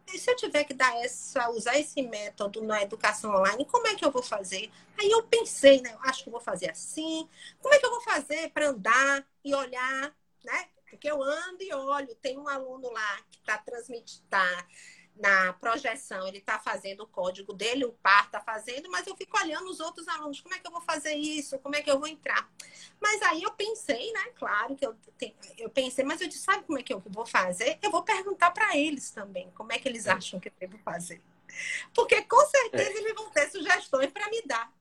B: se eu tiver que dar essa, usar esse método na educação online, como é que eu vou fazer? Aí eu pensei, né? Acho que vou fazer assim. Como é que eu vou fazer para andar e olhar, né? Porque eu ando e olho. Tem um aluno lá que está transmitindo, tá na projeção, ele está fazendo o código dele, o par está fazendo, mas eu fico olhando os outros alunos, como é que eu vou fazer isso? Como é que eu vou entrar? Mas aí eu pensei, né? Claro que eu, eu pensei, mas eu disse, sabe como é que eu vou fazer? Eu vou perguntar para eles também, como é que eles acham que eu devo fazer. Porque com certeza é. eles vão ter sugestões para me dar,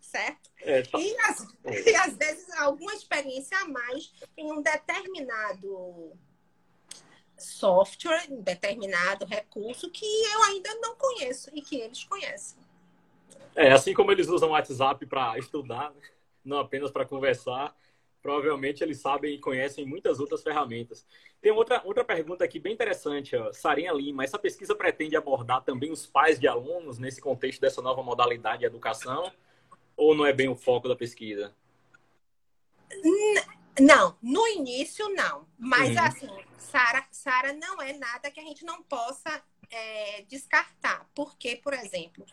B: certo? É, tá. e, às, é. <laughs> e às vezes alguma experiência a mais em um determinado software, um determinado recurso que eu ainda não conheço e que eles conhecem.
A: É, assim como eles usam o WhatsApp para estudar, né? não apenas para conversar, provavelmente eles sabem e conhecem muitas outras ferramentas. Tem outra, outra pergunta aqui bem interessante, ó. Sarinha Lima. Essa pesquisa pretende abordar também os pais de alunos nesse contexto dessa nova modalidade de educação? Ou não é bem o foco da pesquisa?
B: Não, no início não. Mas uhum. assim, Sara, Sara não é nada que a gente não possa é, descartar. Porque, por exemplo,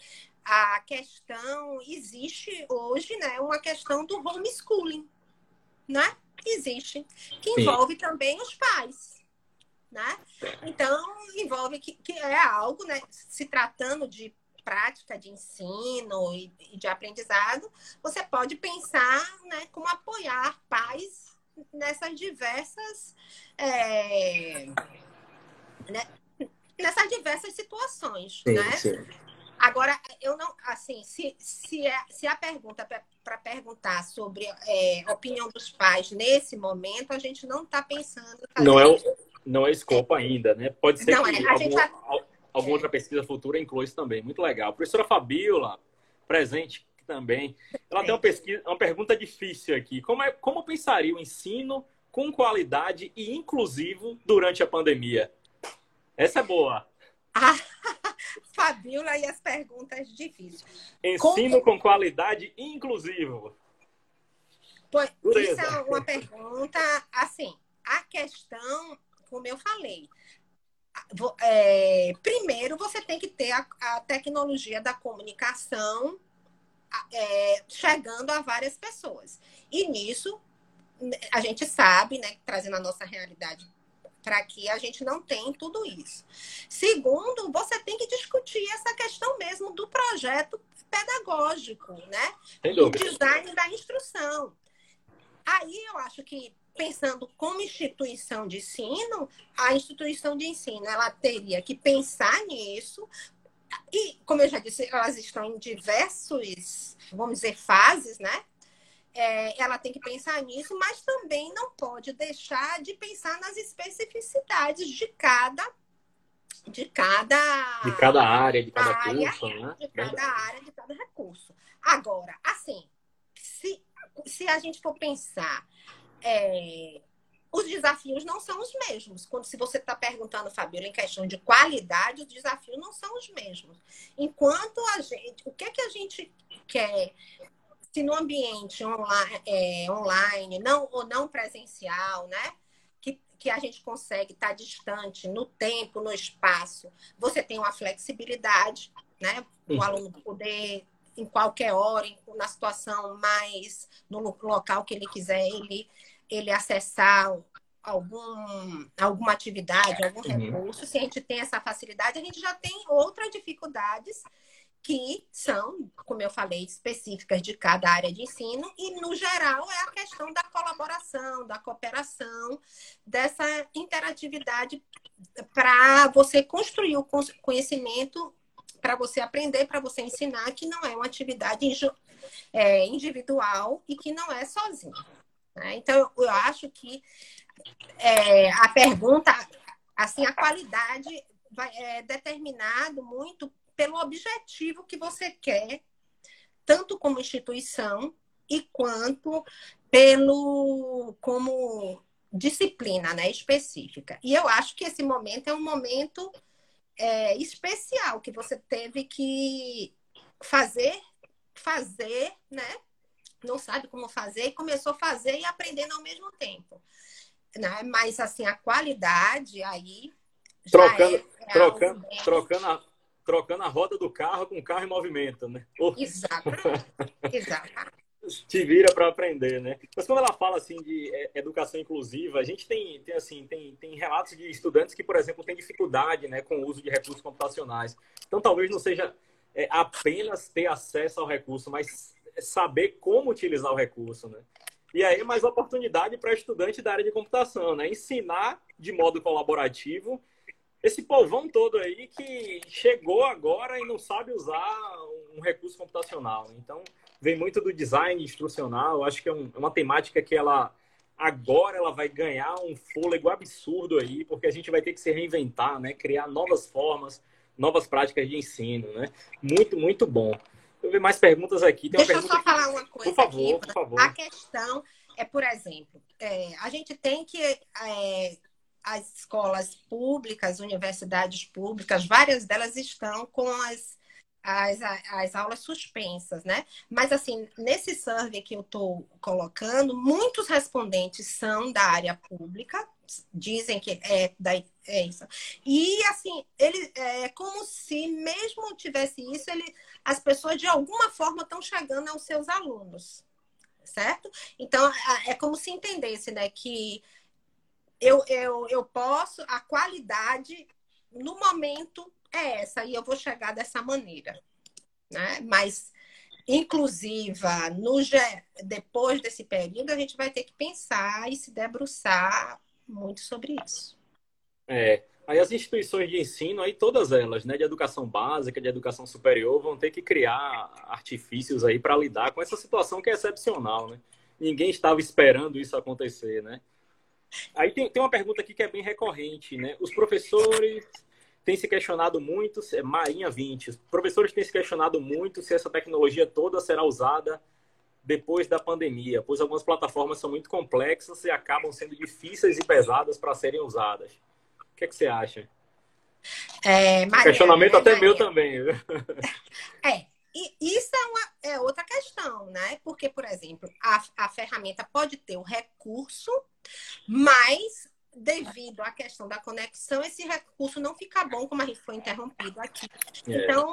B: a questão existe hoje, né? Uma questão do homeschooling, né? Existe, que envolve Sim. também os pais. Né? Então, envolve que, que é algo, né? Se tratando de prática de ensino e, de aprendizado, você pode pensar né, como apoiar pais nessas diversas é, né, nessas diversas situações, sim, né? Sim. Agora, eu não, assim, se, se, é, se a pergunta para perguntar sobre é, a opinião dos pais nesse momento, a gente não está pensando.
A: Não é, o, não é escopo ainda, né? Pode ser não, que é, algum, já... alguma outra pesquisa futura inclua isso também. Muito legal. Professora Fabiola, presente também. Ela é. tem uma, pesquisa, uma pergunta difícil aqui. Como, é, como pensaria o ensino com qualidade e inclusivo durante a pandemia? Essa é boa.
B: Ah, <laughs> Fabiola e as perguntas difíceis.
A: Ensino com, com qualidade e inclusivo.
B: Pois, isso é uma pergunta, assim, a questão, como eu falei, é, primeiro você tem que ter a, a tecnologia da comunicação é, chegando a várias pessoas. E nisso, a gente sabe, né, trazendo a nossa realidade para que a gente não tenha tudo isso. Segundo, você tem que discutir essa questão mesmo do projeto pedagógico, né? O design da instrução. Aí eu acho que pensando como instituição de ensino, a instituição de ensino ela teria que pensar nisso. E, como eu já disse, elas estão em diversos, vamos dizer, fases, né? é, ela tem que pensar nisso, mas também não pode deixar de pensar nas especificidades de cada de cada
A: de cada área, de cada área, curso,
B: né? De cada Verdade. área, de cada recurso. Agora, assim, se, se a gente for pensar, é, os desafios não são os mesmos. Quando se você está perguntando, Fabiola, em questão de qualidade, os desafios não são os mesmos. Enquanto a gente, o que é que a gente quer se no ambiente online, é, online não, ou não presencial, né? Que, que a gente consegue estar distante no tempo, no espaço, você tem uma flexibilidade, né? O uhum. aluno poder, em qualquer hora, na situação mais no local que ele quiser, ele, ele acessar algum, alguma atividade, algum uhum. recurso. Se a gente tem essa facilidade, a gente já tem outras dificuldades que são, como eu falei, específicas de cada área de ensino, e no geral é a questão da colaboração, da cooperação, dessa interatividade para você construir o conhecimento, para você aprender, para você ensinar, que não é uma atividade é, individual e que não é sozinho. Né? Então, eu acho que é, a pergunta, assim, a qualidade vai, é determinado muito pelo objetivo que você quer, tanto como instituição e quanto pelo como disciplina né, específica. E eu acho que esse momento é um momento é, especial que você teve que fazer, fazer, né? Não sabe como fazer e começou a fazer e aprendendo ao mesmo tempo. Né? Mas assim, a qualidade aí.
A: Trocando, é, trocando, trocando, a, trocando a roda do carro com o carro em movimento, né?
B: Exato. Exato. <laughs>
A: Te vira para aprender, né? Mas quando ela fala assim de é, educação inclusiva, a gente tem, tem assim tem, tem relatos de estudantes que, por exemplo, têm dificuldade, né, com o uso de recursos computacionais. Então, talvez não seja é, apenas ter acesso ao recurso, mas saber como utilizar o recurso, né? E aí, mais oportunidade para estudante da área de computação, né? Ensinar de modo colaborativo esse povão todo aí que chegou agora e não sabe usar um recurso computacional. Então, vem muito do design instrucional. Acho que é, é uma temática que ela agora ela vai ganhar um fôlego absurdo aí, porque a gente vai ter que se reinventar, né? Criar novas formas, novas práticas de ensino, né? Muito, muito bom. Eu ver mais perguntas aqui.
B: Tem
A: Deixa
B: eu só falar uma coisa.
A: Por favor, aqui. por favor.
B: A questão é, por exemplo, é, a gente tem que é, as escolas públicas, universidades públicas, várias delas estão com as, as, as aulas suspensas, né? Mas, assim, nesse survey que eu estou colocando, muitos respondentes são da área pública, dizem que é, da, é isso. E, assim, ele, é como se, mesmo tivesse isso, ele, as pessoas, de alguma forma, estão chegando aos seus alunos, certo? Então, é como se entendesse, né, que eu, eu, eu posso, a qualidade no momento é essa, e eu vou chegar dessa maneira. né? mais inclusiva, no, depois desse período, a gente vai ter que pensar e se debruçar muito sobre isso.
A: É, aí as instituições de ensino, aí todas elas, né, de educação básica, de educação superior, vão ter que criar artifícios aí para lidar com essa situação que é excepcional, né? Ninguém estava esperando isso acontecer, né? Aí tem, tem uma pergunta aqui que é bem recorrente, né? Os professores têm se questionado muito, Marinha 20, os professores têm se questionado muito se essa tecnologia toda será usada depois da pandemia, pois algumas plataformas são muito complexas e acabam sendo difíceis e pesadas para serem usadas. O que, é que você acha?
B: É, Maria,
A: questionamento é, até Maria. meu também. <laughs>
B: É, e isso é, uma, é outra questão, né? Porque, por exemplo, a, a ferramenta pode ter o recurso, mas devido à questão da conexão, esse recurso não fica bom, como a gente foi interrompido aqui. É. Então,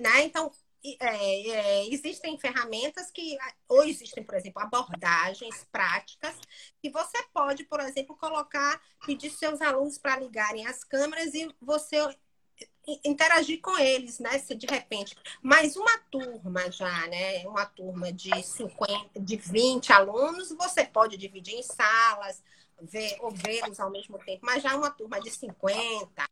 B: né? Então, é, é, existem ferramentas que, ou existem, por exemplo, abordagens práticas que você pode, por exemplo, colocar, pedir seus alunos para ligarem as câmeras e você interagir com eles, né? Se de repente, mais uma turma já, né? Uma turma de 50, de 20 alunos, você pode dividir em salas, ver ou vê-los ao mesmo tempo, mas já uma turma de 50,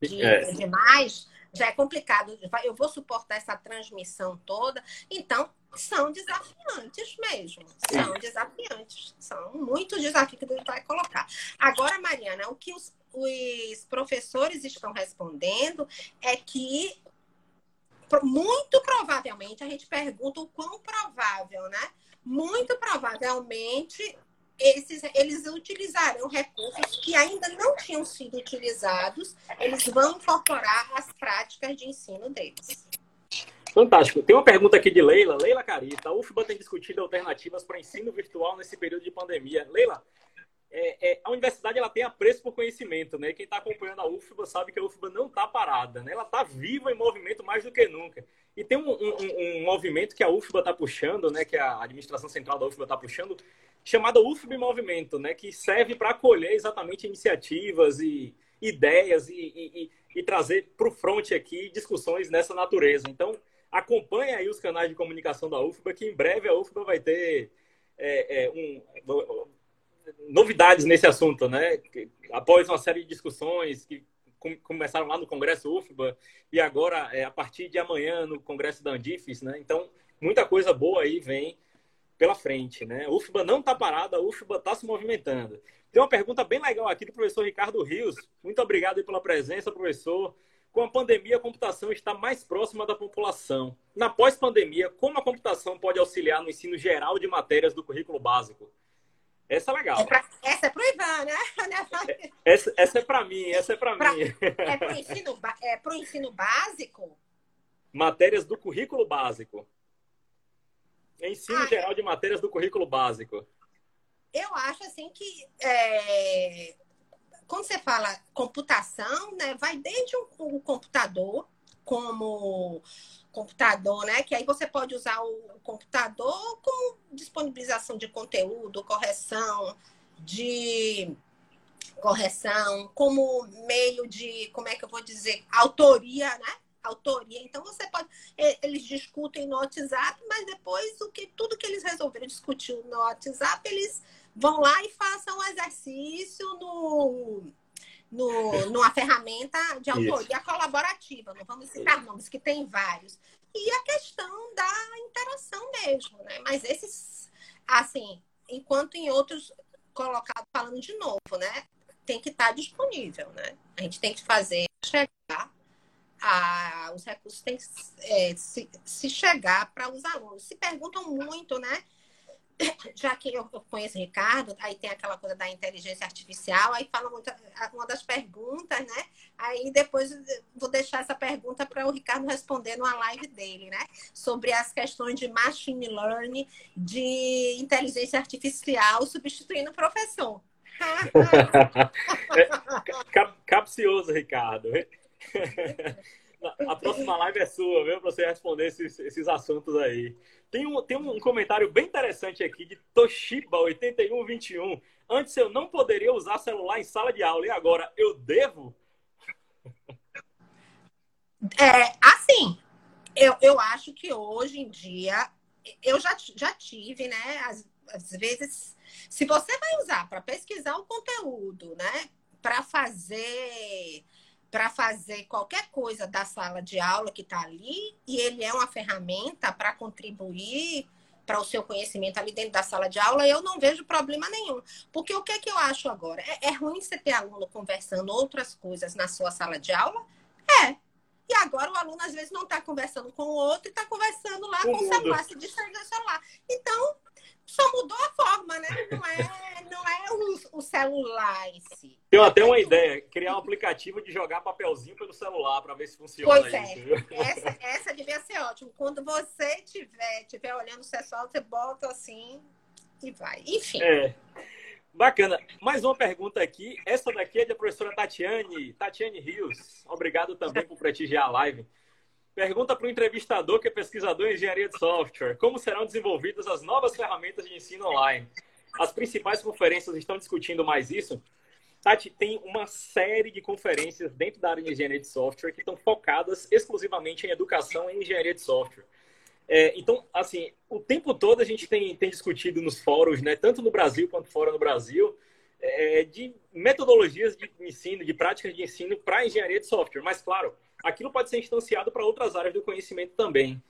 B: de, é. de mais, já é complicado. Eu vou suportar essa transmissão toda. Então, são desafiantes mesmo. São desafiantes. São muitos desafios que a gente vai colocar. Agora, Mariana, o que os, os professores estão respondendo é que muito provavelmente a gente pergunta o quão provável, né? Muito provavelmente esses, eles utilizarão recursos que ainda não tinham sido utilizados, eles vão incorporar as práticas de ensino deles.
A: Fantástico. Tem uma pergunta aqui de Leila. Leila Carita. A UFBA tem discutido alternativas para ensino virtual nesse período de pandemia. Leila, é, é, a universidade ela tem apreço por conhecimento, né? Quem está acompanhando a UFBA sabe que a UFBA não está parada, né? Ela está viva em movimento mais do que nunca. E tem um, um, um movimento que a UFBA está puxando, né? Que a administração central da UFBA está puxando, chamada UFB Movimento, né, que serve para acolher exatamente iniciativas e ideias e, e, e trazer para o front aqui discussões nessa natureza. Então, acompanhe aí os canais de comunicação da UFBA, que em breve a UFBA vai ter é, é, um, novidades nesse assunto, né? Após uma série de discussões que começaram lá no Congresso UFBA e agora, é, a partir de amanhã, no Congresso da Andifes, né? Então, muita coisa boa aí vem pela frente, né? A UFBA não está parada, a UFBA está se movimentando. Tem uma pergunta bem legal aqui do professor Ricardo Rios. Muito obrigado pela presença, professor. Com a pandemia, a computação está mais próxima da população. Na pós-pandemia, como a computação pode auxiliar no ensino geral de matérias do currículo básico? Essa é legal. É
B: pra, essa é para o Ivan, né? <laughs>
A: Essa, essa é para mim, essa é para mim.
B: É para o ensino, é ensino básico?
A: Matérias do currículo básico. Ensino ah, geral de matérias do currículo básico.
B: Eu acho assim que é, quando você fala computação, né, vai desde o, o, computador como computador, né, que aí você pode usar o, computador como disponibilização de conteúdo, correção de correção, como meio de, como é que eu vou dizer, autoria, né? Autoria. Então você pode, eles discutem no WhatsApp, mas depois o que tudo que eles resolveram discutir no WhatsApp, eles vão lá e façam um exercício no, no numa ferramenta de autoria Isso. colaborativa. Não vamos citar nomes, que tem vários. E a questão da interação mesmo, né? Mas esses, assim, enquanto em outros colocados falando de novo, né? Tem que estar disponível, né? A gente tem que fazer chegar a, os recursos têm que é, se, se, chegar para os alunos. Se perguntam muito, né? <coughs> Já que eu, conheço o Ricardo, aí tem aquela coisa da inteligência artificial, aí fala muito, uma das perguntas, né? Aí depois vou deixar essa pergunta para o Ricardo responder numa live dele, né? Sobre as questões de machine learning, de inteligência artificial substituindo o professor. <laughs>
A: é, capcioso, Ricardo. <laughs> A próxima live é sua, viu? Pra você responder esses, esses assuntos aí. Tem um, tem um comentário bem interessante aqui de Toshiba8121. Antes eu não poderia usar celular em sala de aula e agora eu devo?
B: É, assim, eu, eu acho que hoje em dia, eu já, já tive, né? Às, às vezes, se você vai usar para pesquisar um conteúdo, né? Para fazer para fazer qualquer coisa da sala de aula que está ali, e ele é uma ferramenta para contribuir para o seu conhecimento ali dentro da sala de aula, eu não vejo problema nenhum. Porque o que, é que eu acho agora? É, é ruim você ter aluno conversando outras coisas na sua sala de aula? É. E agora o aluno, às vezes, não está conversando com o outro e está conversando lá com o celular, se distrai do celular. Então, só mudou a forma, né? Não é, não é o, o celular em si.
A: Tenho até uma ideia, criar um aplicativo de jogar papelzinho pelo celular para ver se funciona
B: pois é. Essa, essa devia ser ótimo. Quando você tiver, tiver olhando o pessoal, você bota assim e vai. Enfim.
A: É. Bacana. Mais uma pergunta aqui. Essa daqui é da professora Tatiane, Tatiane Rios. Obrigado também por prestigiar a live. Pergunta para o entrevistador, que é pesquisador em engenharia de software: como serão desenvolvidas as novas ferramentas de ensino online? As principais conferências estão discutindo mais isso? Tati, tem uma série de conferências dentro da área de engenharia de software que estão focadas exclusivamente em educação e engenharia de software. É, então, assim, o tempo todo a gente tem, tem discutido nos fóruns, né, tanto no Brasil quanto fora do Brasil, é, de metodologias de ensino, de práticas de ensino para engenharia de software. Mas, claro, aquilo pode ser instanciado para outras áreas do conhecimento também.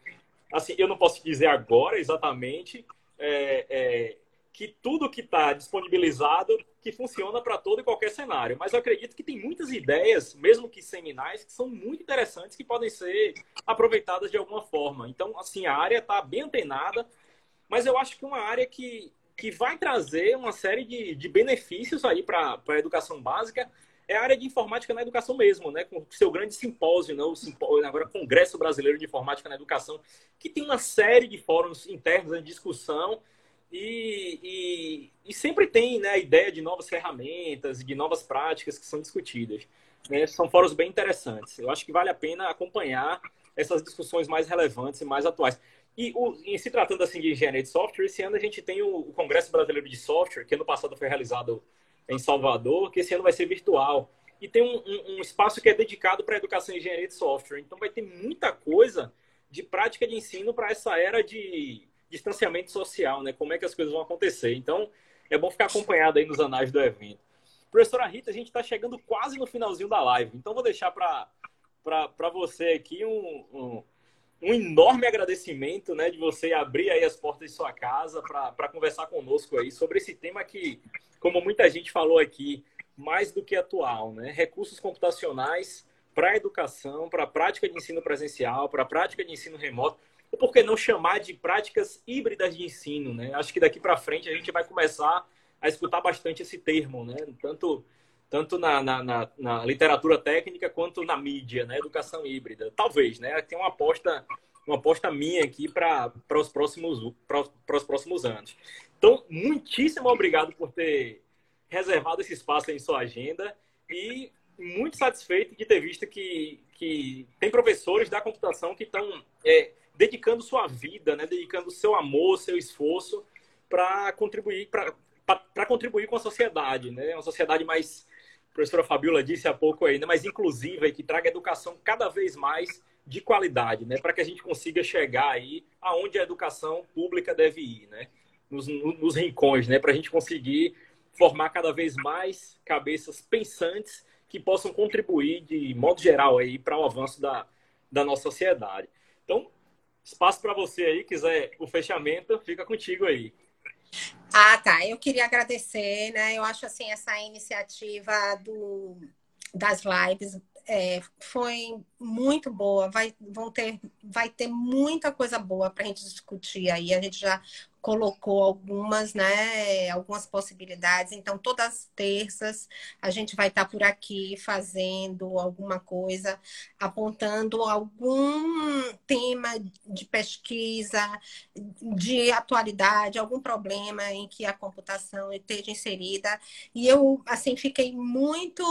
A: Assim, eu não posso dizer agora exatamente é, é, que tudo que está disponibilizado que funciona para todo e qualquer cenário, mas eu acredito que tem muitas ideias, mesmo que seminais, que são muito interessantes que podem ser aproveitadas de alguma forma. Então, assim, a área está bem antenada, mas eu acho que uma área que, que vai trazer uma série de, de benefícios aí para a educação básica é a área de informática na educação mesmo, né? Com o seu grande simpósio, né? o simpósio, agora Congresso Brasileiro de Informática na Educação, que tem uma série de fóruns internos em discussão e, e, e, sempre tem né, a ideia de novas ferramentas, de novas práticas que são discutidas. Né? São fóruns bem interessantes. Eu acho que vale a pena acompanhar essas discussões mais relevantes e mais atuais. E o, em se tratando assim de engenharia de software, esse ano a gente tem o, o Congresso Brasileiro de Software, que ano passado foi realizado em Salvador, que esse ano vai ser virtual. E tem um, um, um espaço que é dedicado para educação e engenharia de software. Então vai ter muita coisa de prática de ensino para essa era de distanciamento social, né? Como é que as coisas vão acontecer. Então, é bom ficar acompanhado aí nos anais do evento. Professora Rita, a gente está chegando quase no finalzinho da live. Então, vou deixar para você aqui um, um, enorme agradecimento né, de você abrir aí as portas de sua casa para conversar conosco aí sobre esse tema que como muita gente falou aqui, mais do que atual, né? Recursos computacionais para a educação, para a prática de ensino presencial, para a prática de ensino remoto, ou por que não chamar de práticas híbridas de ensino, né? Acho que daqui para frente a gente vai começar a escutar bastante esse termo, né? Tanto tanto na, na, na, na literatura técnica quanto na mídia, né? Educação híbrida, talvez, né? Tem uma aposta uma aposta minha aqui para os próximos para os próximos anos. Então, muitíssimo obrigado por ter reservado esse espaço em sua agenda e muito satisfeito de ter visto que, que tem professores da computação que estão é, dedicando sua vida, né, dedicando seu amor, seu esforço para contribuir para contribuir com a sociedade, né, uma sociedade mais professora Fabiola disse há pouco ainda, né, mais inclusiva e que traga educação cada vez mais de qualidade, né, para que a gente consiga chegar aí aonde a educação pública deve ir, né nos, nos rincões, né? Para a gente conseguir formar cada vez mais cabeças pensantes que possam contribuir de modo geral aí para o avanço da, da nossa sociedade. Então, espaço para você aí, quiser o fechamento, fica contigo aí.
B: Ah, tá. Eu queria agradecer, né? Eu acho assim essa iniciativa do das lives é, foi muito boa. Vai, vão ter, vai ter muita coisa boa para a gente discutir aí. A gente já colocou algumas, né, algumas possibilidades. Então, todas as terças a gente vai estar por aqui fazendo alguma coisa, apontando algum tema de pesquisa, de atualidade, algum problema em que a computação esteja inserida. E eu, assim, fiquei muito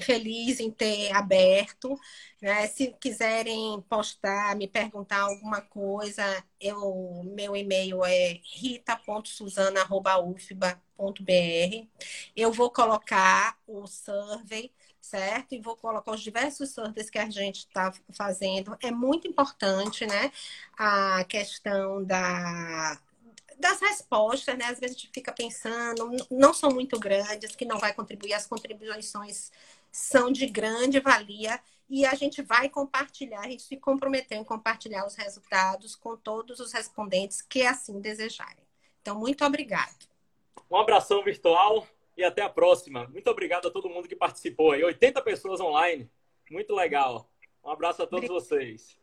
B: feliz em ter aberto. Né? Se quiserem postar, me perguntar alguma coisa, eu, meu e-mail é rita.suzana.ufba.br. Eu vou colocar o survey certo? E vou colocar os diversos surveys que a gente está fazendo. É muito importante, né? A questão da, das respostas, né? Às vezes a gente fica pensando, não são muito grandes, que não vai contribuir, as contribuições são de grande valia e a gente vai compartilhar, a gente se comprometeu em compartilhar os resultados com todos os respondentes que assim desejarem. Então, muito obrigado.
A: Um abração virtual e até a próxima. Muito obrigado a todo mundo que participou aí. 80 pessoas online. Muito legal. Um abraço a todos vocês.